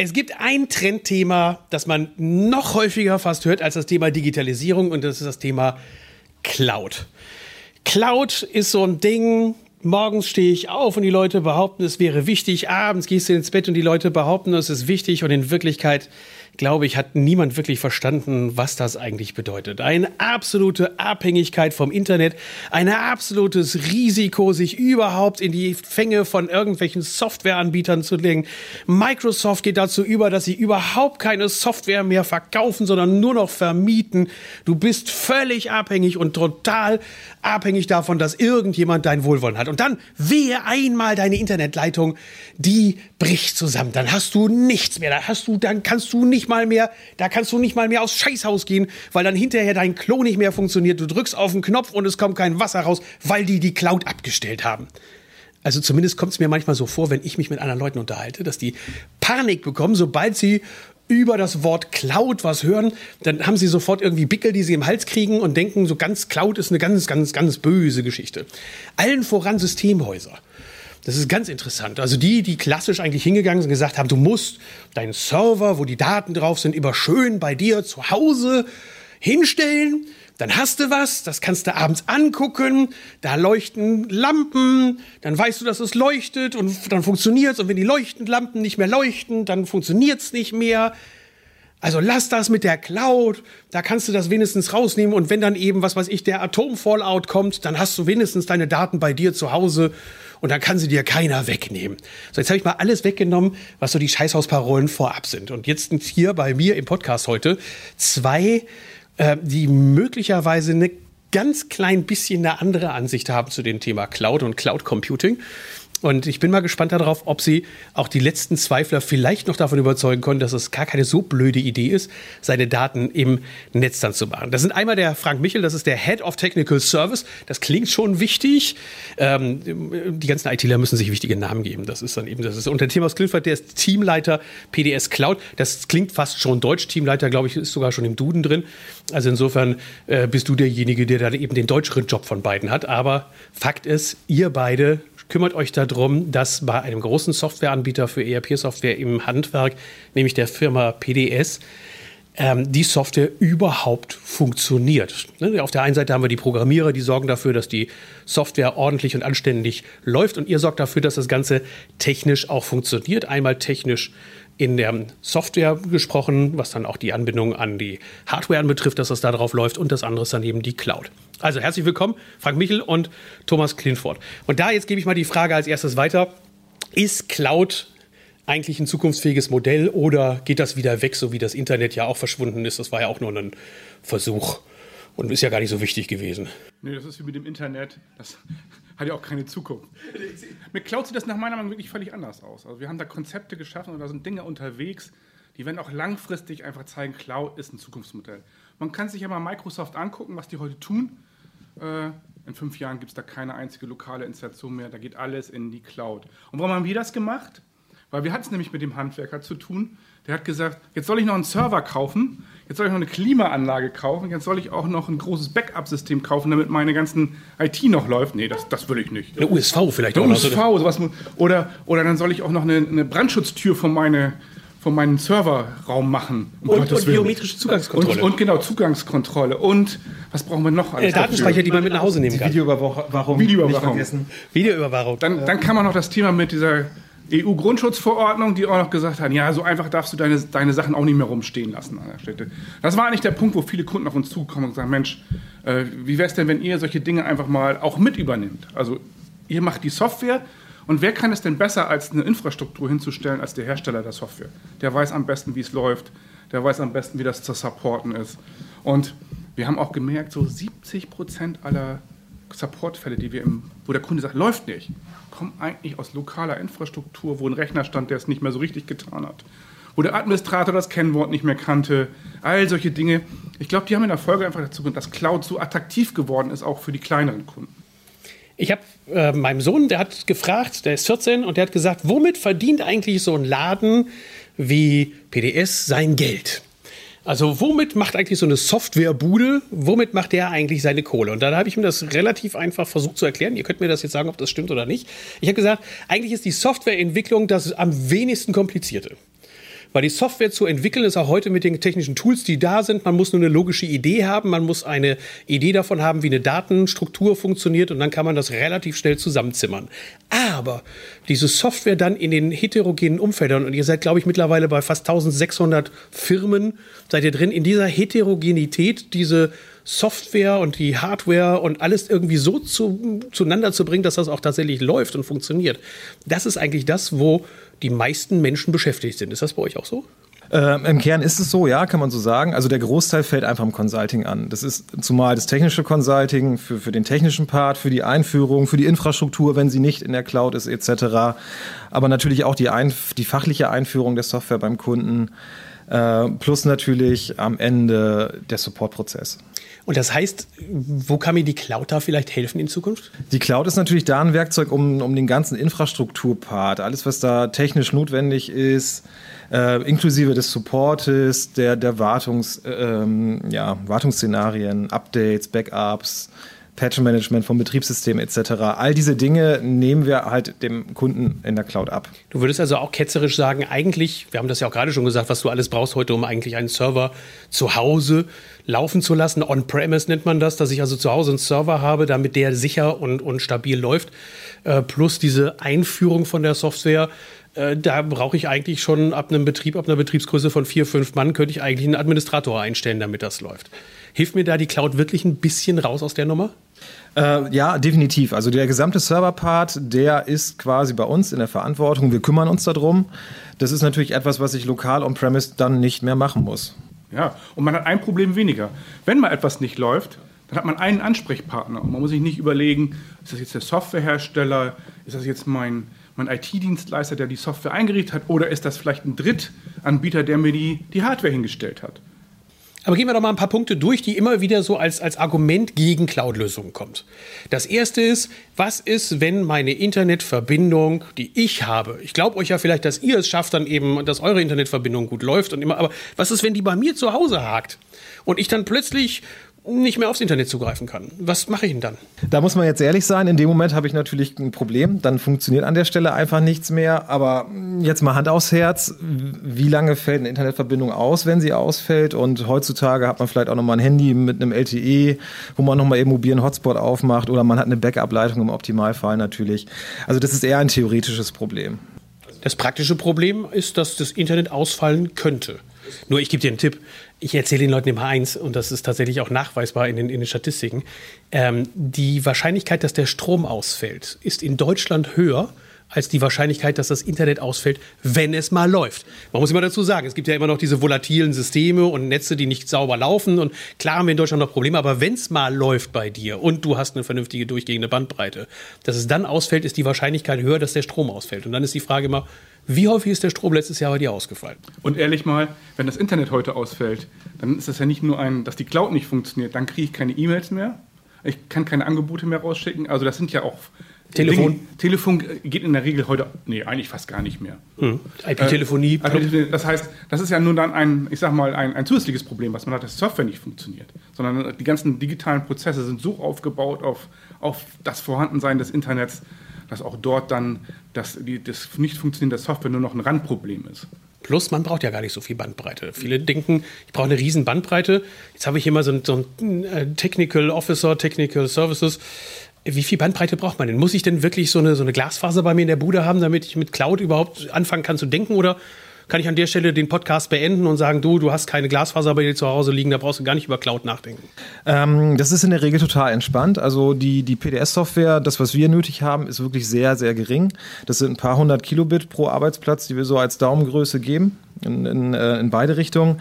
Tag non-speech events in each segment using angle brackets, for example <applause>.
Es gibt ein Trendthema, das man noch häufiger fast hört als das Thema Digitalisierung und das ist das Thema Cloud. Cloud ist so ein Ding, morgens stehe ich auf und die Leute behaupten, es wäre wichtig, abends gehst du ins Bett und die Leute behaupten, es ist wichtig und in Wirklichkeit glaube ich, hat niemand wirklich verstanden, was das eigentlich bedeutet. Eine absolute Abhängigkeit vom Internet, ein absolutes Risiko, sich überhaupt in die Fänge von irgendwelchen Softwareanbietern zu legen. Microsoft geht dazu über, dass sie überhaupt keine Software mehr verkaufen, sondern nur noch vermieten. Du bist völlig abhängig und total abhängig davon, dass irgendjemand dein Wohlwollen hat. Und dann wehe einmal deine Internetleitung, die bricht zusammen. Dann hast du nichts mehr. Da hast du, dann kannst du nicht mal mehr, da kannst du nicht mal mehr aufs Scheißhaus gehen, weil dann hinterher dein Klo nicht mehr funktioniert. Du drückst auf den Knopf und es kommt kein Wasser raus, weil die die Cloud abgestellt haben. Also zumindest kommt es mir manchmal so vor, wenn ich mich mit anderen Leuten unterhalte, dass die Panik bekommen, sobald sie über das Wort Cloud was hören, dann haben sie sofort irgendwie Bickel, die sie im Hals kriegen und denken, so ganz Cloud ist eine ganz, ganz, ganz böse Geschichte. Allen voran Systemhäuser. Das ist ganz interessant. Also die, die klassisch eigentlich hingegangen sind gesagt haben, du musst deinen Server, wo die Daten drauf sind, immer schön bei dir zu Hause hinstellen. Dann hast du was, das kannst du abends angucken, da leuchten Lampen, dann weißt du, dass es leuchtet und dann funktioniert es. Und wenn die leuchtenden Lampen nicht mehr leuchten, dann funktioniert es nicht mehr. Also lass das mit der Cloud, da kannst du das wenigstens rausnehmen und wenn dann eben, was weiß ich, der Atomfallout kommt, dann hast du wenigstens deine Daten bei dir zu Hause und dann kann sie dir keiner wegnehmen. So, jetzt habe ich mal alles weggenommen, was so die Scheißhausparolen vorab sind. Und jetzt sind hier bei mir im Podcast heute zwei, äh, die möglicherweise eine ganz klein bisschen eine andere Ansicht haben zu dem Thema Cloud und Cloud Computing. Und ich bin mal gespannt darauf, ob sie auch die letzten Zweifler vielleicht noch davon überzeugen können, dass es gar keine so blöde Idee ist, seine Daten im Netz dann zu machen. Das sind einmal der Frank Michel, das ist der Head of Technical Service. Das klingt schon wichtig. Ähm, die ganzen ITler müssen sich wichtige Namen geben. Das ist dann eben, das ist. Und der Thomas Clifford, der ist Teamleiter PDS Cloud. Das klingt fast schon deutsch. Teamleiter, glaube ich, ist sogar schon im Duden drin. Also insofern äh, bist du derjenige, der dann eben den deutscheren Job von beiden hat. Aber Fakt ist, ihr beide kümmert euch darum, dass bei einem großen Softwareanbieter für ERP-Software im Handwerk, nämlich der Firma PDS, ähm, die Software überhaupt funktioniert. Ne, auf der einen Seite haben wir die Programmierer, die sorgen dafür, dass die Software ordentlich und anständig läuft und ihr sorgt dafür, dass das Ganze technisch auch funktioniert. Einmal technisch in der Software gesprochen, was dann auch die Anbindung an die Hardware anbetrifft, dass das da drauf läuft und das andere ist dann eben die Cloud. Also herzlich willkommen, Frank Michel und Thomas Klinford. Und da jetzt gebe ich mal die Frage als erstes weiter. Ist Cloud eigentlich ein zukunftsfähiges Modell oder geht das wieder weg, so wie das Internet ja auch verschwunden ist? Das war ja auch nur ein Versuch und ist ja gar nicht so wichtig gewesen. Nee, das ist wie mit dem Internet. Das <laughs> hat ja auch keine Zukunft. Mit Cloud sieht das nach meiner Meinung wirklich völlig anders aus. Also wir haben da Konzepte geschaffen und da sind Dinge unterwegs, die werden auch langfristig einfach zeigen, Cloud ist ein Zukunftsmodell. Man kann sich ja mal Microsoft angucken, was die heute tun. Äh, in fünf Jahren gibt es da keine einzige lokale Installation mehr, da geht alles in die Cloud. Und warum haben wir das gemacht? Weil wir hatten es nämlich mit dem Handwerker zu tun. Der hat gesagt, jetzt soll ich noch einen Server kaufen, jetzt soll ich noch eine Klimaanlage kaufen, jetzt soll ich auch noch ein großes Backup-System kaufen, damit meine ganzen IT noch läuft. Nee, das, das will ich nicht. Eine USV vielleicht eine auch USV, noch. Sowas, oder, oder dann soll ich auch noch eine, eine Brandschutztür von meine, von meinem Serverraum machen. Um und, und biometrische Zugangskontrolle. Und, und, genau, Zugangskontrolle. Und was brauchen wir noch alles? Äh, Datenspeicher, die man mit nach Hause nehmen kann. Videoüberwachung. Videoüberwachung. Videoüberwachung. Dann, dann kann man noch das Thema mit dieser EU-Grundschutzverordnung, die auch noch gesagt haben, ja, so einfach darfst du deine, deine Sachen auch nicht mehr rumstehen lassen an der Stätte. Das war eigentlich der Punkt, wo viele Kunden auf uns zukommen und sagen, Mensch, äh, wie wäre es denn, wenn ihr solche Dinge einfach mal auch mit übernimmt? Also ihr macht die Software und wer kann es denn besser, als eine Infrastruktur hinzustellen, als der Hersteller der Software? Der weiß am besten, wie es läuft, der weiß am besten, wie das zu supporten ist. Und wir haben auch gemerkt, so 70 Prozent aller Supportfälle, die wir im, wo der Kunde sagt, läuft nicht, kommen eigentlich aus lokaler Infrastruktur, wo ein Rechner stand, der es nicht mehr so richtig getan hat. Wo der Administrator das Kennwort nicht mehr kannte. All solche Dinge. Ich glaube, die haben in der Folge einfach dazu, dass Cloud so attraktiv geworden ist, auch für die kleineren Kunden. Ich habe äh, meinem Sohn, der hat gefragt, der ist 14 und der hat gesagt, womit verdient eigentlich so ein Laden wie PDS sein Geld? Also womit macht eigentlich so eine Softwarebude, womit macht der eigentlich seine Kohle? Und dann habe ich mir das relativ einfach versucht zu erklären. Ihr könnt mir das jetzt sagen, ob das stimmt oder nicht. Ich habe gesagt, eigentlich ist die Softwareentwicklung das am wenigsten komplizierte. Weil die Software zu entwickeln ist auch heute mit den technischen Tools, die da sind. Man muss nur eine logische Idee haben, man muss eine Idee davon haben, wie eine Datenstruktur funktioniert und dann kann man das relativ schnell zusammenzimmern. Aber diese Software dann in den heterogenen Umfeldern und ihr seid, glaube ich, mittlerweile bei fast 1600 Firmen, seid ihr drin, in dieser Heterogenität diese Software und die Hardware und alles irgendwie so zu, zueinander zu bringen, dass das auch tatsächlich läuft und funktioniert. Das ist eigentlich das, wo die meisten Menschen beschäftigt sind. Ist das bei euch auch so? Ähm, Im Kern ist es so, ja, kann man so sagen. Also der Großteil fällt einfach im Consulting an. Das ist zumal das technische Consulting für, für den technischen Part, für die Einführung, für die Infrastruktur, wenn sie nicht in der Cloud ist, etc. Aber natürlich auch die, ein, die fachliche Einführung der Software beim Kunden. Äh, plus natürlich am Ende der Supportprozess. Und das heißt, wo kann mir die Cloud da vielleicht helfen in Zukunft? Die Cloud ist natürlich da ein Werkzeug, um, um den ganzen Infrastrukturpart, alles, was da technisch notwendig ist, äh, inklusive des Supportes, der, der Wartungs, äh, ähm, ja, Wartungsszenarien, Updates, Backups, Patch-Management vom Betriebssystem etc. All diese Dinge nehmen wir halt dem Kunden in der Cloud ab. Du würdest also auch ketzerisch sagen, eigentlich, wir haben das ja auch gerade schon gesagt, was du alles brauchst heute, um eigentlich einen Server zu Hause laufen zu lassen. On-Premise nennt man das, dass ich also zu Hause einen Server habe, damit der sicher und, und stabil läuft. Äh, plus diese Einführung von der Software äh, da brauche ich eigentlich schon ab einem Betrieb, ab einer Betriebsgröße von vier, fünf Mann, könnte ich eigentlich einen Administrator einstellen, damit das läuft. Hilft mir da die Cloud wirklich ein bisschen raus aus der Nummer? Äh, ja, definitiv. Also der gesamte Server-Part, der ist quasi bei uns in der Verantwortung. Wir kümmern uns darum. Das ist natürlich etwas, was ich lokal on-premise dann nicht mehr machen muss. Ja, und man hat ein Problem weniger. Wenn mal etwas nicht läuft, dann hat man einen Ansprechpartner. Und man muss sich nicht überlegen, ist das jetzt der Softwarehersteller, ist das jetzt mein, mein IT-Dienstleister, der die Software eingerichtet hat, oder ist das vielleicht ein Drittanbieter, der mir die, die Hardware hingestellt hat. Aber gehen wir doch mal ein paar Punkte durch, die immer wieder so als, als Argument gegen Cloud-Lösungen kommt. Das erste ist, was ist, wenn meine Internetverbindung, die ich habe, ich glaube euch ja vielleicht, dass ihr es schafft, dann eben, dass eure Internetverbindung gut läuft und immer, aber was ist, wenn die bei mir zu Hause hakt? Und ich dann plötzlich nicht mehr aufs Internet zugreifen kann. Was mache ich denn dann? Da muss man jetzt ehrlich sein, in dem Moment habe ich natürlich ein Problem, dann funktioniert an der Stelle einfach nichts mehr, aber jetzt mal Hand aufs Herz, wie lange fällt eine Internetverbindung aus, wenn sie ausfällt und heutzutage hat man vielleicht auch nochmal ein Handy mit einem LTE, wo man nochmal eben mobilen Hotspot aufmacht oder man hat eine Backup-Leitung im Optimalfall natürlich. Also das ist eher ein theoretisches Problem. Das praktische Problem ist, dass das Internet ausfallen könnte. Nur ich gebe dir einen Tipp. Ich erzähle den Leuten immer eins, und das ist tatsächlich auch nachweisbar in den, in den Statistiken. Ähm, die Wahrscheinlichkeit, dass der Strom ausfällt, ist in Deutschland höher als die Wahrscheinlichkeit, dass das Internet ausfällt, wenn es mal läuft. Man muss immer dazu sagen, es gibt ja immer noch diese volatilen Systeme und Netze, die nicht sauber laufen. Und klar haben wir in Deutschland noch Probleme, aber wenn es mal läuft bei dir und du hast eine vernünftige durchgehende Bandbreite, dass es dann ausfällt, ist die Wahrscheinlichkeit höher, dass der Strom ausfällt. Und dann ist die Frage immer, wie häufig ist der Strom letztes Jahr bei dir ausgefallen? Und ehrlich mal, wenn das Internet heute ausfällt, dann ist das ja nicht nur ein, dass die Cloud nicht funktioniert, dann kriege ich keine E-Mails mehr, ich kann keine Angebote mehr rausschicken. Also das sind ja auch Telefon. Telefon geht in der Regel heute, nee, eigentlich fast gar nicht mehr. Hm. IP-Telefonie. Äh, das heißt, das ist ja nur dann ein, ich sag mal, ein, ein zusätzliches Problem, was man hat, dass Software nicht funktioniert. Sondern die ganzen digitalen Prozesse sind so aufgebaut auf, auf das Vorhandensein des Internets, dass auch dort dann das, die, das Nicht-Funktionieren der Software nur noch ein Randproblem ist. Plus, man braucht ja gar nicht so viel Bandbreite. Viele denken, ich brauche eine riesen Bandbreite. Jetzt habe ich hier mal so, so einen äh, Technical Officer, Technical Services. Wie viel Bandbreite braucht man denn? Muss ich denn wirklich so eine, so eine Glasfaser bei mir in der Bude haben, damit ich mit Cloud überhaupt anfangen kann zu denken? Oder kann ich an der Stelle den Podcast beenden und sagen, du, du hast keine Glasfaser bei dir zu Hause liegen, da brauchst du gar nicht über Cloud nachdenken? Ähm, das ist in der Regel total entspannt. Also die, die PDS-Software, das, was wir nötig haben, ist wirklich sehr, sehr gering. Das sind ein paar hundert Kilobit pro Arbeitsplatz, die wir so als Daumengröße geben, in, in, äh, in beide Richtungen.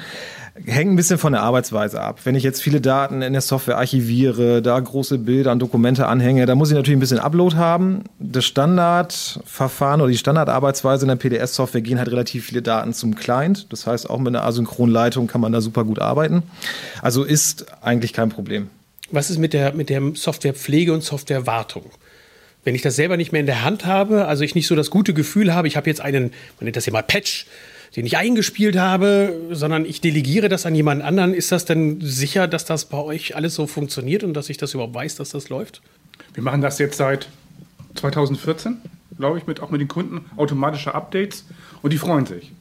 Hängt ein bisschen von der Arbeitsweise ab. Wenn ich jetzt viele Daten in der Software archiviere, da große Bilder und Dokumente anhänge, da muss ich natürlich ein bisschen Upload haben. Das Standardverfahren oder die Standardarbeitsweise in der PDS-Software gehen halt relativ viele Daten zum Client. Das heißt, auch mit einer Asynchronleitung kann man da super gut arbeiten. Also ist eigentlich kein Problem. Was ist mit der, mit der Softwarepflege und Softwarewartung? Wenn ich das selber nicht mehr in der Hand habe, also ich nicht so das gute Gefühl habe, ich habe jetzt einen, man nennt das ja mal Patch, den ich eingespielt habe, sondern ich delegiere das an jemanden anderen. Ist das denn sicher, dass das bei euch alles so funktioniert und dass ich das überhaupt weiß, dass das läuft? Wir machen das jetzt seit 2014, glaube ich, mit, auch mit den Kunden, automatische Updates und die freuen sich.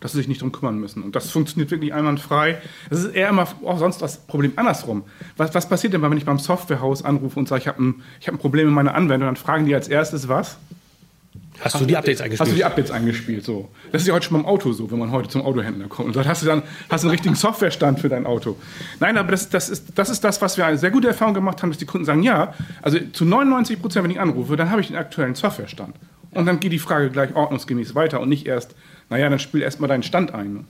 dass sie sich nicht drum kümmern müssen. Und das funktioniert wirklich einwandfrei. Es ist eher immer auch sonst das Problem andersrum. Was, was passiert denn, wenn ich beim Softwarehaus anrufe und sage, ich habe ein, hab ein Problem in meiner Anwendung, dann fragen die als erstes was? Hast du die Updates eingespielt? Hast du die Updates eingespielt? So. Das ist ja heute schon beim Auto so, wenn man heute zum Autohändler kommt und sagt, hast du dann hast einen richtigen Softwarestand für dein Auto? Nein, aber das, das, ist, das ist das, was wir eine sehr gute Erfahrung gemacht haben, dass die Kunden sagen, ja, also zu 99 Prozent, wenn ich anrufe, dann habe ich den aktuellen Softwarestand. Und dann geht die Frage gleich ordnungsgemäß weiter und nicht erst, naja, dann spiel erst mal deinen Stand ein.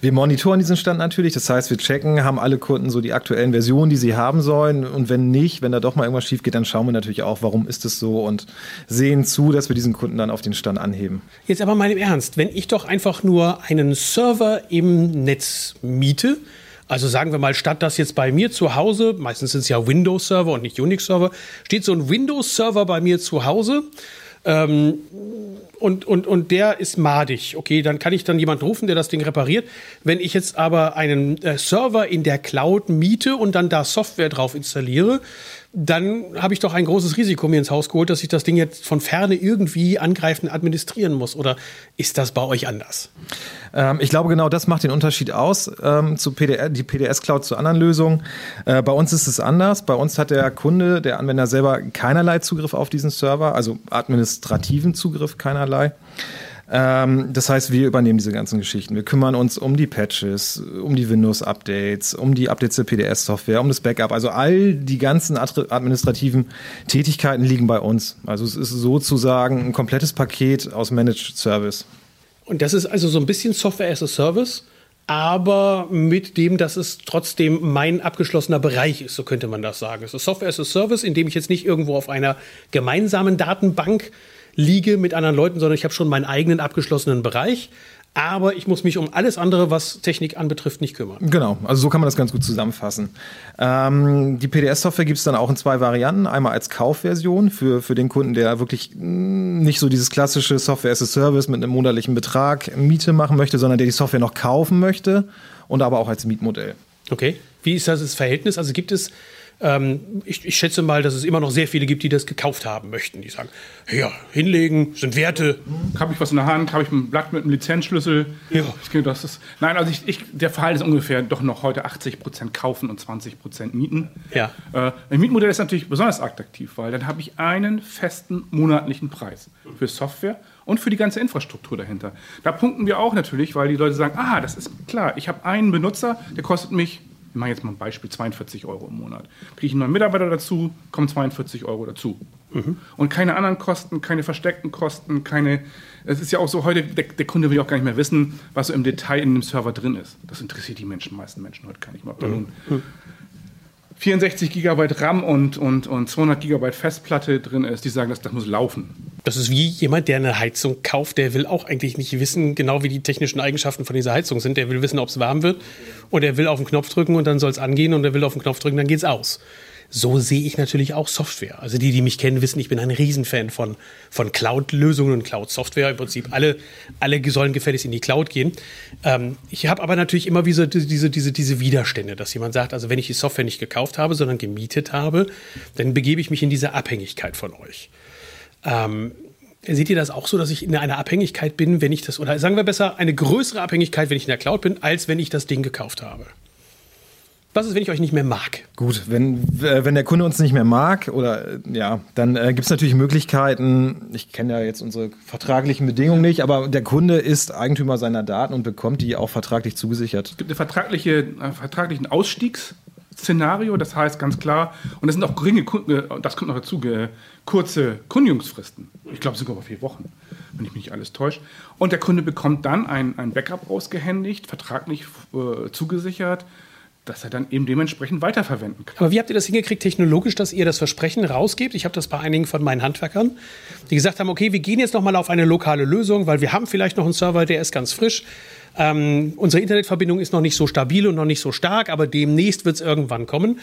Wir monitoren diesen Stand natürlich. Das heißt, wir checken, haben alle Kunden so die aktuellen Versionen, die sie haben sollen. Und wenn nicht, wenn da doch mal irgendwas schief geht, dann schauen wir natürlich auch, warum ist es so und sehen zu, dass wir diesen Kunden dann auf den Stand anheben. Jetzt aber mal im Ernst, wenn ich doch einfach nur einen Server im Netz miete, also sagen wir mal, statt dass jetzt bei mir zu Hause, meistens sind es ja Windows-Server und nicht Unix-Server, steht so ein Windows-Server bei mir zu Hause. Ähm, und, und, und der ist madig. Okay, dann kann ich dann jemanden rufen, der das Ding repariert. Wenn ich jetzt aber einen äh, Server in der Cloud miete und dann da Software drauf installiere, dann habe ich doch ein großes Risiko mir ins Haus geholt, dass ich das Ding jetzt von ferne irgendwie angreifen, administrieren muss. Oder ist das bei euch anders? Ähm, ich glaube, genau das macht den Unterschied aus ähm, zu PDR, die PDS-Cloud zu anderen Lösungen. Äh, bei uns ist es anders. Bei uns hat der Kunde, der Anwender selber keinerlei Zugriff auf diesen Server, also administrativen Zugriff keinerlei. Ähm, das heißt, wir übernehmen diese ganzen Geschichten. Wir kümmern uns um die Patches, um die Windows-Updates, um die Updates der PDS-Software, um das Backup. Also all die ganzen administrativen Tätigkeiten liegen bei uns. Also es ist sozusagen ein komplettes Paket aus Managed Service. Und das ist also so ein bisschen Software as a Service, aber mit dem, dass es trotzdem mein abgeschlossener Bereich ist, so könnte man das sagen. Es ist Software as a Service, in dem ich jetzt nicht irgendwo auf einer gemeinsamen Datenbank liege mit anderen Leuten, sondern ich habe schon meinen eigenen abgeschlossenen Bereich. Aber ich muss mich um alles andere, was Technik anbetrifft, nicht kümmern. Genau, also so kann man das ganz gut zusammenfassen. Ähm, die PDS-Software gibt es dann auch in zwei Varianten. Einmal als Kaufversion für, für den Kunden, der wirklich nicht so dieses klassische Software as a Service mit einem monatlichen Betrag Miete machen möchte, sondern der die Software noch kaufen möchte und aber auch als Mietmodell. Okay. Wie ist das, das Verhältnis? Also gibt es ähm, ich, ich, schätze mal, dass es immer noch sehr viele gibt, die das gekauft haben möchten. Die sagen, ja, hinlegen, sind Werte. Habe ich was in der Hand, habe ich ein Blatt mit einem Lizenzschlüssel. Ja. Ich, das ist, nein, also ich, ich, der Fall ist ungefähr doch noch heute 80% kaufen und 20% mieten. Ja. Äh, ein Mietmodell ist natürlich besonders attraktiv, weil dann habe ich einen festen monatlichen Preis für Software und für die ganze Infrastruktur dahinter. Da punkten wir auch natürlich, weil die Leute sagen, ah, das ist klar, ich habe einen Benutzer, der kostet mich ich mache jetzt mal ein Beispiel, 42 Euro im Monat. Kriege ich einen neuen Mitarbeiter dazu, kommen 42 Euro dazu. Mhm. Und keine anderen Kosten, keine versteckten Kosten, keine. Es ist ja auch so, heute, der, der, Kunde will auch gar nicht mehr wissen, was so im Detail in dem Server drin ist. Das interessiert die Menschen, meisten Menschen heute gar nicht mehr. Ob da nun mhm. 64 GB RAM und, und, und 200 GB Festplatte drin ist, die sagen, das, das muss laufen. Das ist wie jemand, der eine Heizung kauft, der will auch eigentlich nicht wissen, genau wie die technischen Eigenschaften von dieser Heizung sind. Der will wissen, ob es warm wird und er will auf den Knopf drücken und dann soll es angehen und er will auf den Knopf drücken, dann geht es aus so sehe ich natürlich auch Software. Also die, die mich kennen, wissen, ich bin ein Riesenfan von, von Cloud-Lösungen und Cloud-Software. Im Prinzip alle, alle sollen gefälligst in die Cloud gehen. Ähm, ich habe aber natürlich immer diese, diese, diese, diese Widerstände, dass jemand sagt, also wenn ich die Software nicht gekauft habe, sondern gemietet habe, dann begebe ich mich in diese Abhängigkeit von euch. Ähm, Seht ihr das auch so, dass ich in einer Abhängigkeit bin, wenn ich das, oder sagen wir besser, eine größere Abhängigkeit, wenn ich in der Cloud bin, als wenn ich das Ding gekauft habe? Was ist, wenn ich euch nicht mehr mag? Gut, wenn, äh, wenn der Kunde uns nicht mehr mag, oder äh, ja, dann äh, gibt es natürlich Möglichkeiten. Ich kenne ja jetzt unsere vertraglichen Bedingungen nicht, aber der Kunde ist Eigentümer seiner Daten und bekommt die auch vertraglich zugesichert. Es gibt einen vertragliche, äh, vertraglichen Ausstiegsszenario, das heißt ganz klar, und das sind auch geringe, äh, das kommt noch dazu, kurze Kündigungsfristen. Ich glaube sogar über vier Wochen, wenn ich mich nicht alles täusche. Und der Kunde bekommt dann ein, ein Backup ausgehändigt, vertraglich äh, zugesichert dass er dann eben dementsprechend weiterverwenden kann. Aber wie habt ihr das hingekriegt technologisch, dass ihr das Versprechen rausgebt? Ich habe das bei einigen von meinen Handwerkern, die gesagt haben, okay, wir gehen jetzt nochmal auf eine lokale Lösung, weil wir haben vielleicht noch einen Server, der ist ganz frisch. Ähm, unsere Internetverbindung ist noch nicht so stabil und noch nicht so stark, aber demnächst wird es irgendwann kommen.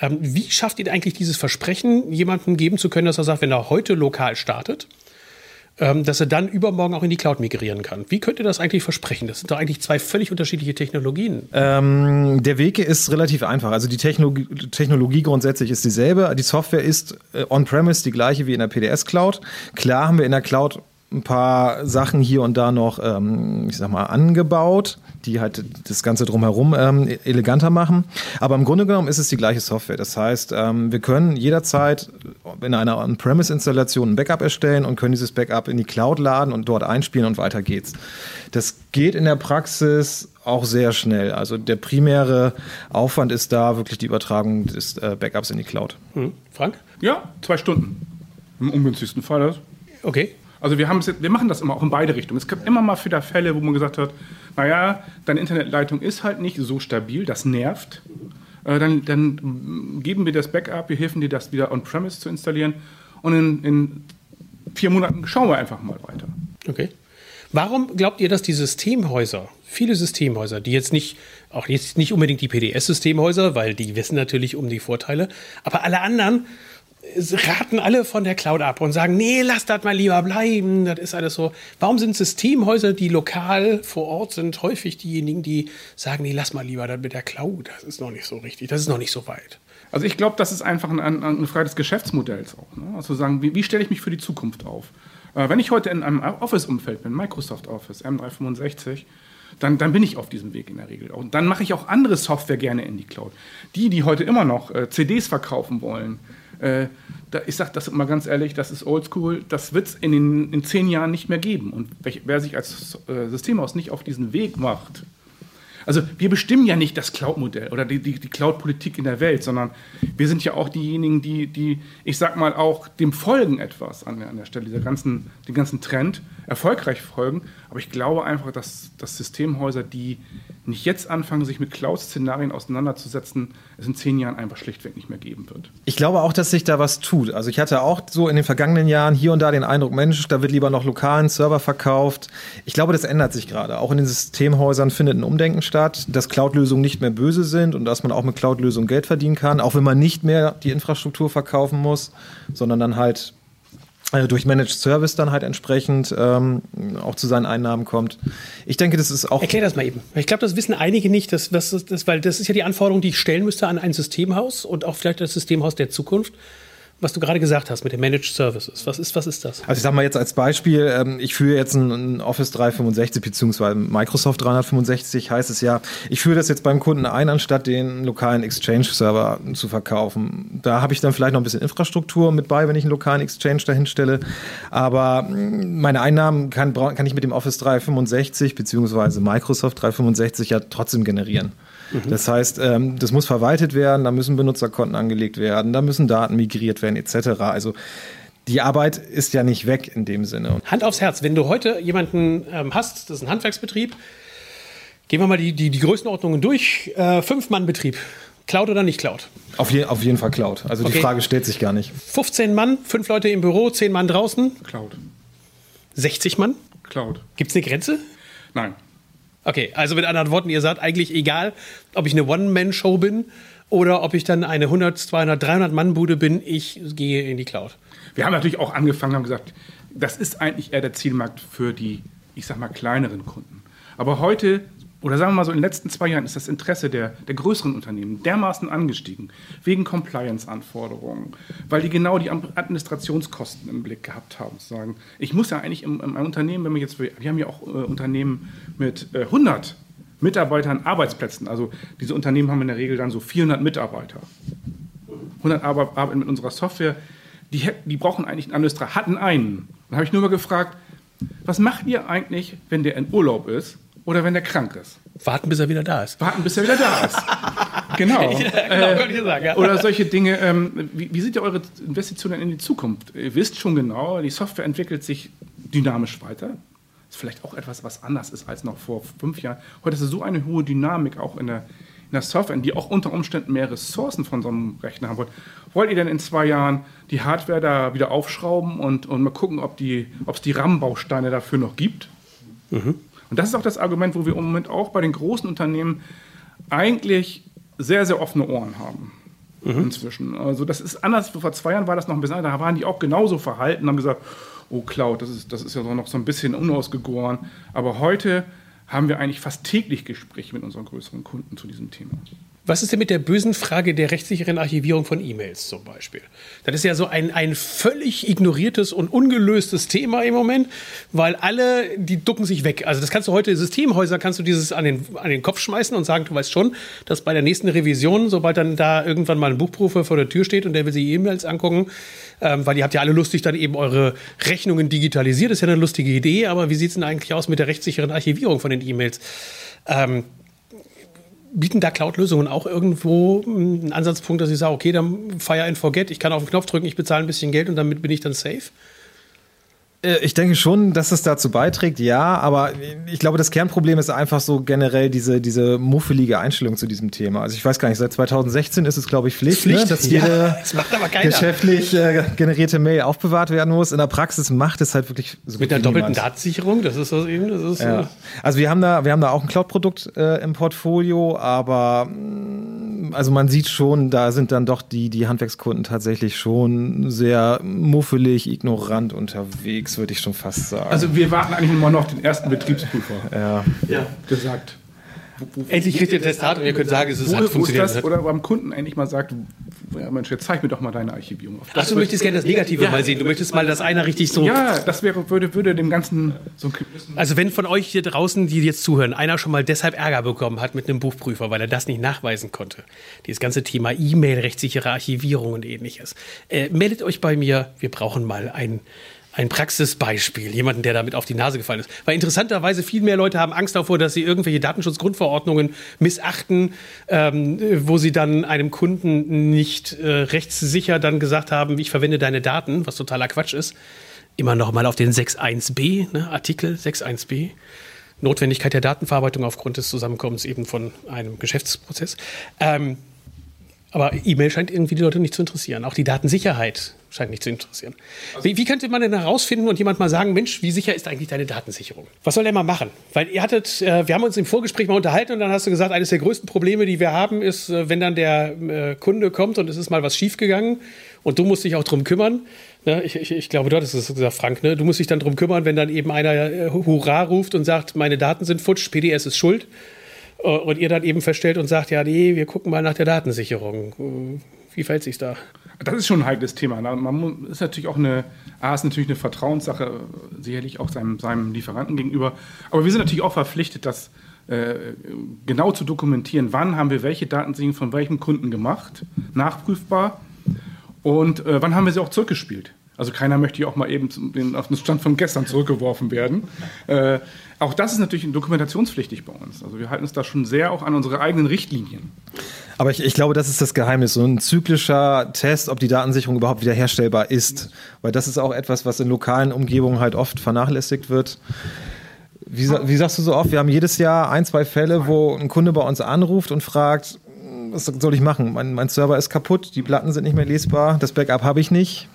Ähm, wie schafft ihr eigentlich dieses Versprechen, jemandem geben zu können, dass er sagt, wenn er heute lokal startet, dass er dann übermorgen auch in die Cloud migrieren kann. Wie könnt ihr das eigentlich versprechen? Das sind doch eigentlich zwei völlig unterschiedliche Technologien. Ähm, der Weg ist relativ einfach. Also die Technologie, Technologie grundsätzlich ist dieselbe. Die Software ist äh, on-premise die gleiche wie in der PDS-Cloud. Klar haben wir in der Cloud ein paar Sachen hier und da noch, ähm, ich sag mal, angebaut, die halt das Ganze drumherum ähm, eleganter machen. Aber im Grunde genommen ist es die gleiche Software. Das heißt, ähm, wir können jederzeit in einer On-Premise-Installation ein Backup erstellen und können dieses Backup in die Cloud laden und dort einspielen und weiter geht's. Das geht in der Praxis auch sehr schnell. Also der primäre Aufwand ist da wirklich die Übertragung des äh, Backups in die Cloud. Hm. Frank? Ja, zwei Stunden. Im ungünstigsten Fall. Okay. Also wir, haben wir machen das immer auch in beide Richtungen. Es gibt immer mal wieder Fälle, wo man gesagt hat, naja, deine Internetleitung ist halt nicht so stabil, das nervt. Äh, dann, dann, geben wir das Backup, wir helfen dir das wieder on-premise zu installieren und in, in vier Monaten schauen wir einfach mal weiter. Okay. Warum glaubt ihr, dass die Systemhäuser, viele Systemhäuser, die jetzt nicht, auch jetzt nicht unbedingt die PDS-Systemhäuser, weil die wissen natürlich um die Vorteile, aber alle anderen raten alle von der Cloud ab und sagen, nee, lass das mal lieber bleiben, das ist alles so. Warum sind Systemhäuser, die lokal vor Ort sind, häufig diejenigen, die sagen, nee, lass mal lieber das mit der Cloud, das ist noch nicht so richtig, das ist noch nicht so weit. Also ich glaube, das ist einfach ein, ein, eine Frage des Geschäftsmodells auch. Ne? Also sagen, wie, wie stelle ich mich für die Zukunft auf? Äh, wenn ich heute in einem Office-Umfeld bin, Microsoft Office, M365, dann, dann, bin ich auf diesem Weg in der Regel. Und dann mache ich auch andere Software gerne in die Cloud. Die, die heute immer noch äh, CDs verkaufen wollen, äh, da, ich sage das immer ganz ehrlich, das ist oldschool, das wird es in, in zehn Jahren nicht mehr geben. Und wer sich als äh, Systemhaus nicht auf diesen Weg macht, also wir bestimmen ja nicht das Cloud-Modell oder die, die, die Cloud-Politik in der Welt, sondern wir sind ja auch diejenigen, die, die ich sag mal, auch dem folgen etwas an der, an der Stelle, dieser ganzen, den ganzen Trend erfolgreich folgen. Aber ich glaube einfach, dass, dass Systemhäuser, die nicht jetzt anfangen, sich mit Cloud-Szenarien auseinanderzusetzen, es in zehn Jahren einfach schlichtweg nicht mehr geben wird. Ich glaube auch, dass sich da was tut. Also ich hatte auch so in den vergangenen Jahren hier und da den Eindruck, Mensch, da wird lieber noch lokalen Server verkauft. Ich glaube, das ändert sich gerade. Auch in den Systemhäusern findet ein Umdenken statt, dass Cloud-Lösungen nicht mehr böse sind und dass man auch mit Cloud-Lösungen Geld verdienen kann, auch wenn man nicht mehr die Infrastruktur verkaufen muss, sondern dann halt also durch Managed Service dann halt entsprechend ähm, auch zu seinen Einnahmen kommt. Ich denke, das ist auch. Erklär das mal eben. Ich glaube, das wissen einige nicht, dass, dass, dass, weil das ist ja die Anforderung, die ich stellen müsste an ein Systemhaus und auch vielleicht das Systemhaus der Zukunft was du gerade gesagt hast mit den Managed Services. Was ist, was ist das? Also ich sage mal jetzt als Beispiel, ähm, ich führe jetzt ein, Office 365 beziehungsweise Microsoft 365 heißt es ja, ich führe das jetzt beim Kunden ein, anstatt den lokalen Exchange-Server zu verkaufen. Da habe ich dann vielleicht noch ein bisschen Infrastruktur mit bei, wenn ich einen lokalen Exchange dahin stelle. Aber mm, meine Einnahmen kann, kann ich mit dem Office 365 beziehungsweise Microsoft 365 ja trotzdem generieren. Mhm. Das heißt, ähm, das muss verwaltet werden, da müssen Benutzerkonten angelegt werden, da müssen Daten migriert werden, etc. Also die Arbeit ist ja nicht weg in dem Sinne. Hand aufs Herz, wenn du heute jemanden ähm, hast, das ist ein Handwerksbetrieb, gehen wir mal die, die, die Größenordnungen durch. Äh, Fünf-Mann-Betrieb. Cloud oder nicht Cloud? Auf, je, auf jeden Fall Cloud. Also okay. die Frage stellt sich gar nicht. 15 Mann, fünf Leute im Büro, 10 Mann draußen. Cloud. 60 Mann? Cloud. Gibt es eine Grenze? Nein. Okay, also mit anderen Worten, ihr sagt eigentlich egal, ob ich eine One-Man-Show bin oder ob ich dann eine 100, 200, 300 Mann-Bude bin, ich gehe in die Cloud. Wir haben natürlich auch angefangen, haben gesagt, das ist eigentlich eher der Zielmarkt für die, ich sag mal, kleineren Kunden. Aber heute oder sagen wir mal so, in den letzten zwei Jahren ist das Interesse der, der größeren Unternehmen dermaßen angestiegen, wegen Compliance-Anforderungen, weil die genau die Administrationskosten im Blick gehabt haben. Sagen, ich muss ja eigentlich im, im Unternehmen, wenn wir jetzt, wir haben ja auch äh, Unternehmen mit äh, 100 Mitarbeitern, Arbeitsplätzen, also diese Unternehmen haben in der Regel dann so 400 Mitarbeiter. 100 arbeiten mit unserer Software, die, die brauchen eigentlich einen Administrator, hatten einen. Dann habe ich nur mal gefragt, was macht ihr eigentlich, wenn der in Urlaub ist oder wenn der krank ist. Warten, bis er wieder da ist. Warten, bis er wieder da ist. <laughs> genau. ja, genau äh, sagen, ja. Oder solche Dinge. Ähm, wie, wie sind ja eure Investitionen in die Zukunft? Ihr wisst schon genau, die Software entwickelt sich dynamisch weiter. Ist vielleicht auch etwas, was anders ist als noch vor fünf Jahren. Heute ist es so eine hohe Dynamik auch in der, in der Software, die auch unter Umständen mehr Ressourcen von so einem Rechner haben wollt. Wollt ihr denn in zwei Jahren die Hardware da wieder aufschrauben und, und mal gucken, ob es die RAM-Bausteine dafür noch gibt? Mhm. Und das ist auch das Argument, wo wir im Moment auch bei den großen Unternehmen eigentlich sehr, sehr offene Ohren haben. Mhm. Inzwischen. Also, das ist anders. Vor zwei Jahren war das noch ein bisschen anders. Da waren die auch genauso verhalten, haben gesagt: Oh, Cloud, das ist, das ist ja noch so ein bisschen unausgegoren. Aber heute haben wir eigentlich fast täglich Gespräche mit unseren größeren Kunden zu diesem Thema. Was ist denn mit der bösen Frage der rechtssicheren Archivierung von E-Mails zum Beispiel? Das ist ja so ein, ein völlig ignoriertes und ungelöstes Thema im Moment, weil alle, die ducken sich weg. Also das kannst du heute, Systemhäuser kannst du dieses an den, an den Kopf schmeißen und sagen, du weißt schon, dass bei der nächsten Revision, sobald dann da irgendwann mal ein Buchprüfer vor der Tür steht und der will sich E-Mails angucken, ähm, weil ihr habt ja alle lustig dann eben eure Rechnungen digitalisiert, ist ja eine lustige Idee, aber wie sieht es denn eigentlich aus mit der rechtssicheren Archivierung von den E-Mails? Ähm, bieten da Cloud-Lösungen auch irgendwo einen Ansatzpunkt, dass ich sage, okay, dann fire and forget, ich kann auf den Knopf drücken, ich bezahle ein bisschen Geld und damit bin ich dann safe? Äh, ich denke schon, dass es dazu beiträgt, ja, aber ich glaube, das Kernproblem ist einfach so generell diese, diese muffelige Einstellung zu diesem Thema. Also ich weiß gar nicht, seit 2016 ist es, glaube ich, Pflicht, Pflicht? Ne, dass jede <laughs> ja, geschäftlich äh, generierte Mail aufbewahrt werden muss. In der Praxis macht es halt wirklich so Mit einer doppelten Datensicherung, das ist das eben. Das ist, ja. äh also wir haben da, wir haben da auch ein Cloud-Produkt äh, im Portfolio, aber mm, also man sieht schon, da sind dann doch die, die Handwerkskunden tatsächlich schon sehr muffelig, ignorant unterwegs würde ich schon fast sagen. Also wir warten eigentlich immer noch den ersten Betriebsprüfer. Ja. ja. Gesagt. Wo, wo, endlich kriegt ihr das Testat und ihr könnt sagen, es ist, wo, hat funktioniert. Das, oder beim Kunden endlich mal sagt, ja, Mensch, jetzt zeig mir doch mal deine Archivierung. Ach, du möchtest gerne das Negative ja. mal sehen. Du möchtest mal, dass einer richtig so. Ja, das wäre, würde, würde dem Ganzen so Also, wenn von euch hier draußen, die jetzt zuhören, einer schon mal deshalb Ärger bekommen hat mit einem Buchprüfer, weil er das nicht nachweisen konnte, dieses ganze Thema E-Mail, rechtssichere Archivierung und ähnliches, äh, meldet euch bei mir. Wir brauchen mal ein ein Praxisbeispiel, jemanden, der damit auf die Nase gefallen ist. Weil interessanterweise viel mehr Leute haben Angst davor, dass sie irgendwelche Datenschutzgrundverordnungen missachten, ähm, wo sie dann einem Kunden nicht äh, rechtssicher dann gesagt haben, ich verwende deine Daten, was totaler Quatsch ist. Immer noch mal auf den 6.1b, ne, Artikel 6.1b. Notwendigkeit der Datenverarbeitung aufgrund des Zusammenkommens eben von einem Geschäftsprozess. Ähm, aber E-Mail scheint irgendwie die Leute nicht zu interessieren. Auch die Datensicherheit scheint nicht zu interessieren. Also wie, wie, könnte man denn herausfinden und jemand mal sagen, Mensch, wie sicher ist eigentlich deine Datensicherung? Was soll der mal machen? Weil ihr hattet, äh, wir haben uns im Vorgespräch mal unterhalten und dann hast du gesagt, eines der größten Probleme, die wir haben, ist, äh, wenn dann der äh, Kunde kommt und es ist mal was schiefgegangen und du musst dich auch drum kümmern. Ne? Ich, ich, ich, glaube, du hattest es gesagt, Frank, ne? du musst dich dann drum kümmern, wenn dann eben einer äh, Hurra ruft und sagt, meine Daten sind futsch, PDS ist schuld. Äh, und ihr dann eben feststellt und sagt, ja, nee, wir gucken mal nach der Datensicherung. Wie fällt sich da? Das ist schon ein heikles Thema. Man ist natürlich auch eine, A, ist natürlich eine Vertrauenssache, sicherlich auch seinem, seinem Lieferanten gegenüber. Aber wir sind natürlich auch verpflichtet, das äh, genau zu dokumentieren, wann haben wir welche Datensicherung von welchem Kunden gemacht, nachprüfbar und äh, wann haben wir sie auch zurückgespielt. Also keiner möchte hier auch mal eben auf den Stand von gestern zurückgeworfen werden. Äh, auch das ist natürlich dokumentationspflichtig bei uns. Also wir halten uns da schon sehr auch an unsere eigenen Richtlinien. Aber ich, ich glaube, das ist das Geheimnis, so ein zyklischer Test, ob die Datensicherung überhaupt wiederherstellbar ist. Weil das ist auch etwas, was in lokalen Umgebungen halt oft vernachlässigt wird. Wie, wie sagst du so oft, wir haben jedes Jahr ein, zwei Fälle, wo ein Kunde bei uns anruft und fragt, was soll ich machen? Mein, mein Server ist kaputt, die Platten sind nicht mehr lesbar, das Backup habe ich nicht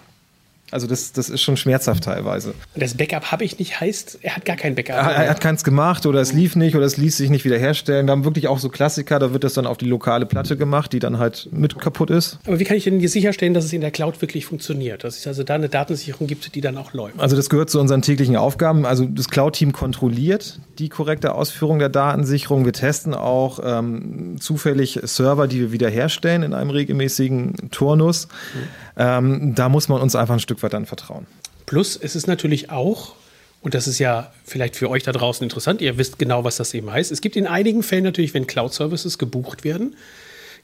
also das, das ist schon schmerzhaft teilweise. Das Backup habe ich nicht heißt, er hat gar kein Backup. Er, er, hat keins gemacht oder es lief nicht oder es ließ sich nicht wiederherstellen. Wir haben wirklich auch so Klassiker, da wird das dann auf die lokale Platte gemacht, die dann halt mit kaputt ist. Aber wie kann ich denn hier sicherstellen, dass es in der Cloud wirklich funktioniert? Dass es also da eine Datensicherung gibt, die dann auch läuft? Also das gehört zu unseren täglichen Aufgaben. Also das Cloud-Team kontrolliert die korrekte Ausführung der Datensicherung. Wir testen auch ähm, zufällig Server, die wir wiederherstellen in einem regelmäßigen Turnus. Mhm. Ähm, da muss man uns einfach ein Stück weit dann vertrauen. Plus, es ist natürlich auch, und das ist ja vielleicht für euch da draußen interessant, ihr wisst genau, was das eben heißt. Es gibt in einigen Fällen natürlich, wenn Cloud-Services gebucht werden,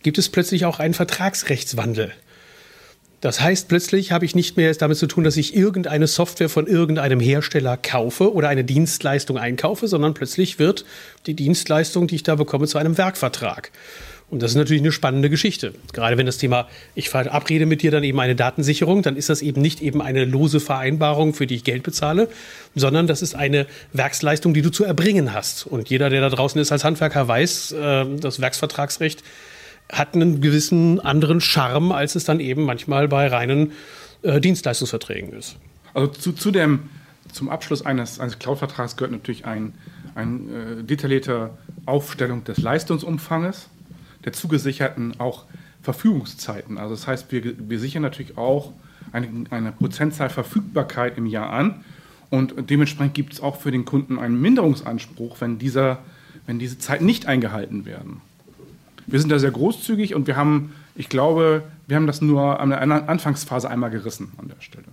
gibt es plötzlich auch einen Vertragsrechtswandel. Das heißt, plötzlich habe ich nicht mehr damit zu tun, dass ich irgendeine Software von irgendeinem Hersteller kaufe oder eine Dienstleistung einkaufe, sondern plötzlich wird die Dienstleistung, die ich da bekomme, zu einem Werkvertrag. Und das ist natürlich eine spannende Geschichte. Gerade wenn das Thema, ich verabrede mit dir dann eben eine Datensicherung, dann ist das eben nicht eben eine lose Vereinbarung, für die ich Geld bezahle, sondern das ist eine Werksleistung, die du zu erbringen hast. Und jeder, der da draußen ist als Handwerker, weiß, äh, das Werksvertragsrecht hat einen gewissen anderen Charme, als es dann eben manchmal bei reinen äh, Dienstleistungsverträgen ist. Also zu, zu dem, zum Abschluss eines, eines Cloud-Vertrags gehört natürlich ein, ein äh, detaillierter Aufstellung des Leistungsumfanges der zugesicherten auch Verfügungszeiten. Also das heißt, wir, wir sichern natürlich auch eine, eine Prozentzahl Verfügbarkeit im Jahr an und dementsprechend gibt es auch für den Kunden einen Minderungsanspruch, wenn, dieser, wenn diese Zeiten nicht eingehalten werden. Wir sind da sehr großzügig und wir haben, ich glaube, wir haben das nur an der Anfangsphase einmal gerissen an der Stelle.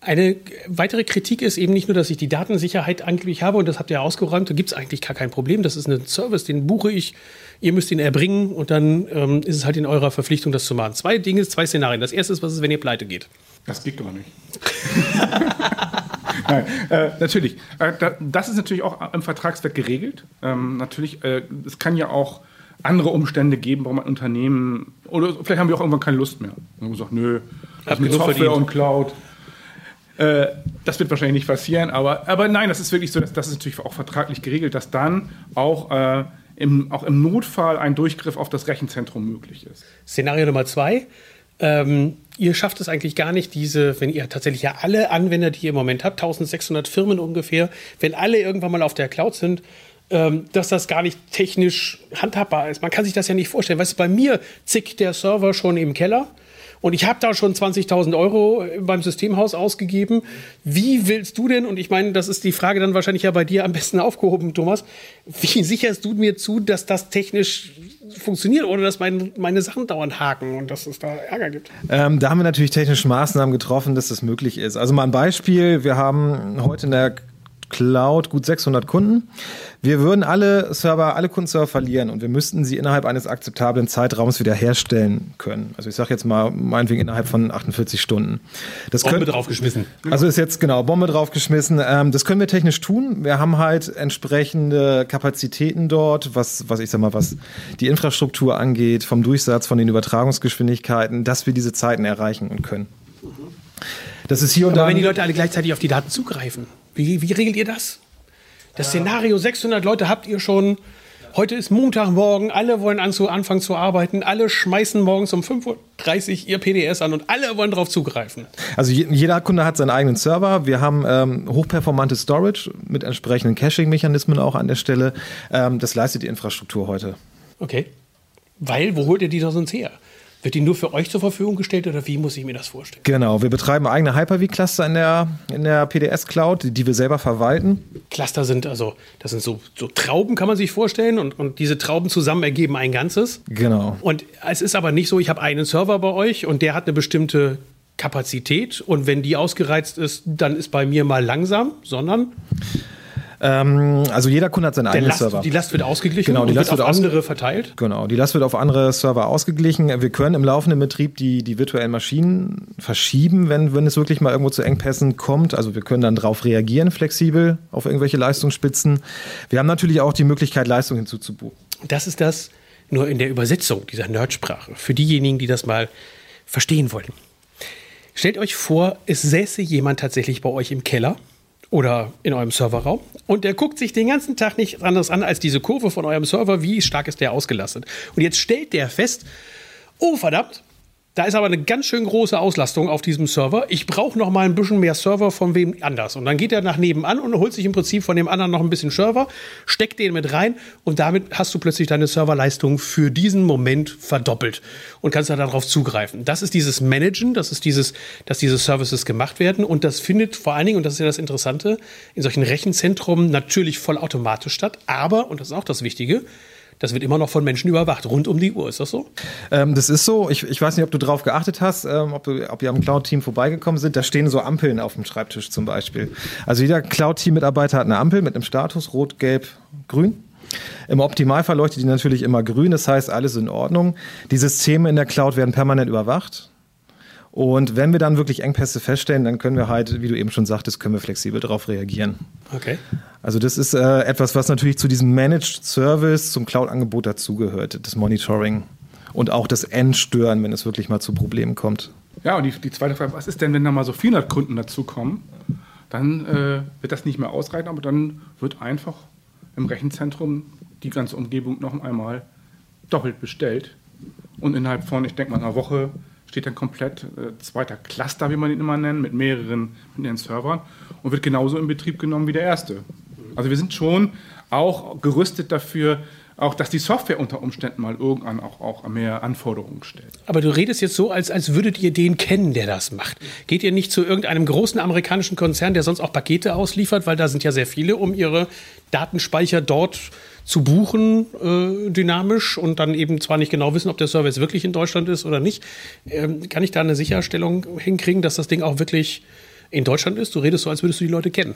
Eine weitere Kritik ist eben nicht nur, dass ich die Datensicherheit angeblich habe und das habt ihr ausgeräumt, da gibt es eigentlich gar kein Problem. Das ist ein Service, den buche ich, ihr müsst ihn erbringen und dann ähm, ist es halt in eurer Verpflichtung, das zu machen. Zwei Dinge, zwei Szenarien. Das erste ist, was ist, wenn ihr pleite geht? Das geht gar nicht. <laughs> Nein, äh, natürlich. Äh, da, das ist natürlich auch im Vertragswerk geregelt. Ähm, natürlich, äh, es kann ja auch andere Umstände geben, warum ein Unternehmen, oder vielleicht haben wir auch irgendwann keine Lust mehr. Und gesagt, nö, das mit Software verdient. und Cloud äh, das wird wahrscheinlich nicht passieren, aber, aber nein, das ist wirklich so, dass, das ist natürlich auch vertraglich geregelt, dass dann auch, äh, im, auch im Notfall ein Durchgriff auf das Rechenzentrum möglich ist. Szenario Nummer zwei. Ähm, ihr schafft es eigentlich gar nicht, diese, wenn ihr tatsächlich ja alle Anwender, die ihr im Moment habt, 1600 Firmen ungefähr, wenn alle irgendwann mal auf der Cloud sind, ähm, dass das gar nicht technisch handhabbar ist. Man kann sich das ja nicht vorstellen. Weißt du, bei mir zickt der Server schon im Keller und ich habe da schon 20.000 Euro beim Systemhaus ausgegeben. Wie willst du denn, und ich meine, das ist die Frage dann wahrscheinlich ja bei dir am besten <laughs> aufgehoben, Thomas, wie sicherst du mir zu, dass das technisch funktioniert, ohne dass mein, meine Sachen dauernd haken und dass es da Ärger gibt? Ähm, da haben wir natürlich technische Maßnahmen getroffen, dass das möglich ist. Also mal ein Beispiel. Wir haben heute in der Cloud gut 600 Kunden. Wir würden alle Server, alle Kundenserver verlieren und wir müssten sie innerhalb eines akzeptablen Zeitraums wiederherstellen können. Also ich sage jetzt mal meinetwegen innerhalb von 48 Stunden. Das Bombe können, draufgeschmissen. Also ist jetzt genau Bombe draufgeschmissen. Ähm, das können wir technisch tun. Wir haben halt entsprechende Kapazitäten dort, was, was ich sag mal, was die Infrastruktur angeht, vom Durchsatz, von den Übertragungsgeschwindigkeiten, dass wir diese Zeiten erreichen und können. Das ist hier und da. Aber wenn die Leute alle gleichzeitig auf die Daten zugreifen, wie, wie regelt ihr das? Das Szenario 600 Leute habt ihr schon. Heute ist Montagmorgen, alle wollen anfangen zu arbeiten, alle schmeißen morgens um 5.30 Uhr ihr PDS an und alle wollen darauf zugreifen. Also jeder Kunde hat seinen eigenen Server. Wir haben ähm, hochperformante Storage mit entsprechenden Caching-Mechanismen auch an der Stelle. Ähm, das leistet die Infrastruktur heute. Okay. Weil, wo holt ihr die da sonst her? Wird die nur für euch zur Verfügung gestellt oder wie muss ich mir das vorstellen? Genau, wir betreiben eigene Hyper-V-Cluster in der, in der PDS-Cloud, die wir selber verwalten. Cluster sind also, das sind so, so Trauben, kann man sich vorstellen, und, und diese Trauben zusammen ergeben ein Ganzes. Genau. Und es ist aber nicht so, ich habe einen Server bei euch und der hat eine bestimmte Kapazität und wenn die ausgereizt ist, dann ist bei mir mal langsam, sondern ähm, also jeder Kunde hat seinen eigenen Last, Server. Die Last wird ausgeglichen genau, die Last wird auf andere verteilt? Genau, die Last wird auf andere Server ausgeglichen. Wir können im laufenden Betrieb die, die virtuellen Maschinen verschieben, wenn, wenn es wirklich mal irgendwo zu Engpässen kommt. Also wir können dann darauf reagieren, flexibel auf irgendwelche Leistungsspitzen. Wir haben natürlich auch die Möglichkeit, Leistung hinzuzubuchen. Das ist das nur in der Übersetzung dieser Nerdsprache. Für diejenigen, die das mal verstehen wollen. Stellt euch vor, es säße jemand tatsächlich bei euch im Keller oder in eurem Serverraum. Und der guckt sich den ganzen Tag nichts anderes an als diese Kurve von eurem Server, wie stark ist der ausgelastet. Und jetzt stellt der fest, oh verdammt, da ist aber eine ganz schön große Auslastung auf diesem Server. Ich brauche noch mal ein bisschen mehr Server von wem anders. Und dann geht er nach nebenan und holt sich im Prinzip von dem anderen noch ein bisschen Server, steckt den mit rein und damit hast du plötzlich deine Serverleistung für diesen Moment verdoppelt und kannst dann darauf zugreifen. Das ist dieses Managen, das ist dieses, dass diese Services gemacht werden und das findet vor allen Dingen, und das ist ja das Interessante, in solchen Rechenzentren natürlich vollautomatisch statt. Aber, und das ist auch das Wichtige, das wird immer noch von Menschen überwacht, rund um die Uhr. Ist das so? Ähm, das ist so. Ich, ich weiß nicht, ob du darauf geachtet hast, ähm, ob, ob ihr am Cloud-Team vorbeigekommen sind. Da stehen so Ampeln auf dem Schreibtisch zum Beispiel. Also jeder Cloud-Team-Mitarbeiter hat eine Ampel mit einem Status, rot, gelb, grün. Im Optimalfall leuchtet die natürlich immer grün, das heißt, alles in Ordnung. Die Systeme in der Cloud werden permanent überwacht. Und wenn wir dann wirklich Engpässe feststellen, dann können wir halt, wie du eben schon sagtest, können wir flexibel darauf reagieren. Okay. Also das ist äh, etwas, was natürlich zu diesem Managed Service, zum Cloud-Angebot dazugehört, das Monitoring und auch das Endstören, wenn es wirklich mal zu Problemen kommt. Ja, und die, die zweite Frage, was ist denn, wenn da mal so 400 Kunden dazukommen? Dann äh, wird das nicht mehr ausreichen, aber dann wird einfach im Rechenzentrum die ganze Umgebung noch einmal doppelt bestellt. Und innerhalb von, ich denke mal, einer Woche steht dann komplett äh, zweiter Cluster, wie man ihn immer nennt, mit mehreren, mit mehreren Servern und wird genauso in Betrieb genommen wie der erste. Also wir sind schon auch gerüstet dafür, auch, dass die Software unter Umständen mal irgendwann auch, auch mehr Anforderungen stellt. Aber du redest jetzt so, als, als würdet ihr den kennen, der das macht. Geht ihr nicht zu irgendeinem großen amerikanischen Konzern, der sonst auch Pakete ausliefert, weil da sind ja sehr viele, um ihre Datenspeicher dort zu buchen, äh, dynamisch und dann eben zwar nicht genau wissen, ob der jetzt wirklich in Deutschland ist oder nicht. Ähm, kann ich da eine Sicherstellung hinkriegen, dass das Ding auch wirklich in Deutschland ist? Du redest so, als würdest du die Leute kennen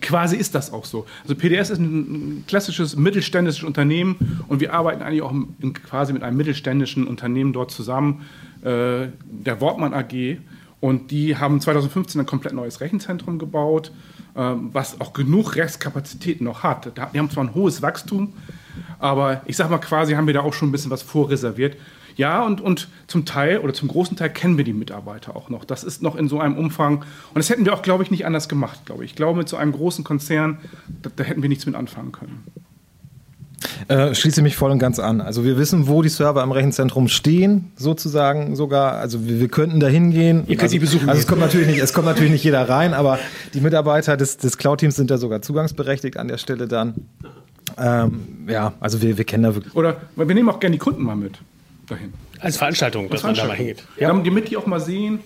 quasi ist das auch so. Also PDS ist ein klassisches mittelständisches Unternehmen und wir arbeiten eigentlich auch in, quasi mit einem mittelständischen Unternehmen dort zusammen, äh, der Wortmann AG. Und die haben 2015 ein komplett neues Rechenzentrum gebaut, äh, was auch genug Restkapazität noch hat. Die haben zwar ein hohes Wachstum, aber ich sag mal quasi haben wir da auch schon ein bisschen was vorreserviert. Ja, und, und zum Teil oder zum großen Teil kennen wir die Mitarbeiter auch noch. Das ist noch in so einem Umfang. Und das hätten wir auch, glaube ich, nicht anders gemacht, glaube ich. Ich glaube, mit so einem großen Konzern, da, da hätten wir nichts mit anfangen können. Äh, schließe mich voll und ganz an. Also wir wissen, wo die Server im Rechenzentrum stehen, sozusagen sogar. Also wir, wir könnten da hingehen. Ihr könnt also, sie besuchen. Also es kommt natürlich nicht, es kommt natürlich nicht jeder rein, aber die Mitarbeiter des, des Cloud-Teams sind da sogar zugangsberechtigt an der Stelle dann. Ähm, ja, also wir, wir kennen da wirklich. Oder wir nehmen auch gerne die Kunden mal mit dahin. Als Veranstaltung, dass man da mal hingeht. Ja. Damit die auch mal sehen,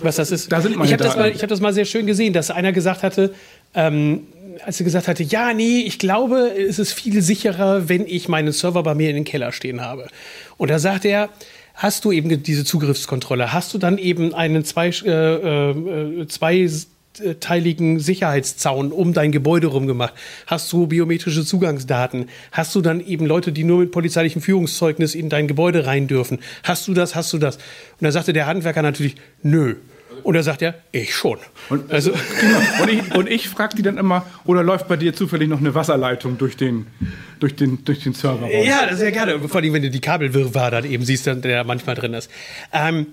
was das ist. Da sind ich habe das, mal, hab das mal sehr schön gesehen, dass einer gesagt hatte, ähm, als er gesagt hatte, ja, nee, ich glaube, es ist viel sicherer, wenn ich meinen Server bei mir in den Keller stehen habe. Und da sagt er, hast du eben diese Zugriffskontrolle, hast du dann eben einen zwei, äh, äh, zwei teiligen Sicherheitszaun um dein Gebäude rum gemacht? Hast du biometrische Zugangsdaten? Hast du dann eben Leute, die nur mit polizeilichem Führungszeugnis in dein Gebäude rein dürfen? Hast du das? Hast du das? Und da sagte der Handwerker natürlich, nö. Und da sagt er, ich schon. Und, also, <laughs> genau. und ich, und ich frage die dann immer, oder läuft bei dir zufällig noch eine Wasserleitung durch den, durch den, durch den Server raus? Ja, sehr gerne. Vor allem, wenn du die Kabelwirrwarr dann eben siehst, der manchmal drin ist. Ähm,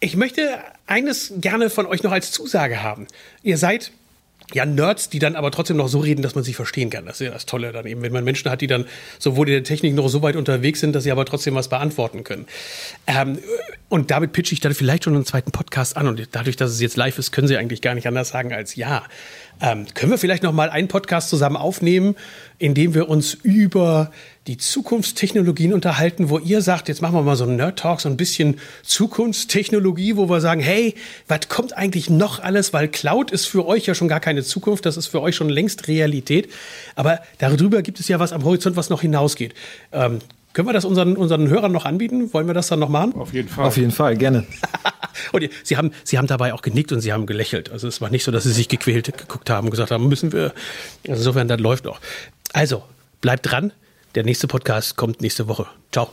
ich möchte eines gerne von euch noch als Zusage haben. Ihr seid ja, Nerds, die dann aber trotzdem noch so reden, dass man sie verstehen kann. Das ist ja das Tolle dann eben, wenn man Menschen hat, die dann sowohl in der Technik noch so weit unterwegs sind, dass sie aber trotzdem was beantworten können. Ähm, und damit pitche ich dann vielleicht schon einen zweiten Podcast an. Und dadurch, dass es jetzt live ist, können sie eigentlich gar nicht anders sagen als ja. Ähm, können wir vielleicht noch mal einen Podcast zusammen aufnehmen, in dem wir uns über die Zukunftstechnologien unterhalten, wo ihr sagt, jetzt machen wir mal so einen Nerd Talk, so ein bisschen Zukunftstechnologie, wo wir sagen, hey, was kommt eigentlich noch alles? Weil Cloud ist für euch ja schon gar keine Zukunft, das ist für euch schon längst Realität. Aber darüber gibt es ja was am Horizont, was noch hinausgeht. Ähm, können wir das unseren, unseren Hörern noch anbieten? Wollen wir das dann noch machen? Auf jeden Fall. Auf jeden Fall, gerne. <laughs> und Sie haben, Sie haben dabei auch genickt und Sie haben gelächelt. Also es war nicht so, dass Sie sich gequält geguckt haben und gesagt haben, müssen wir. Also insofern, das läuft noch. Also, bleibt dran. Der nächste Podcast kommt nächste Woche. Ciao.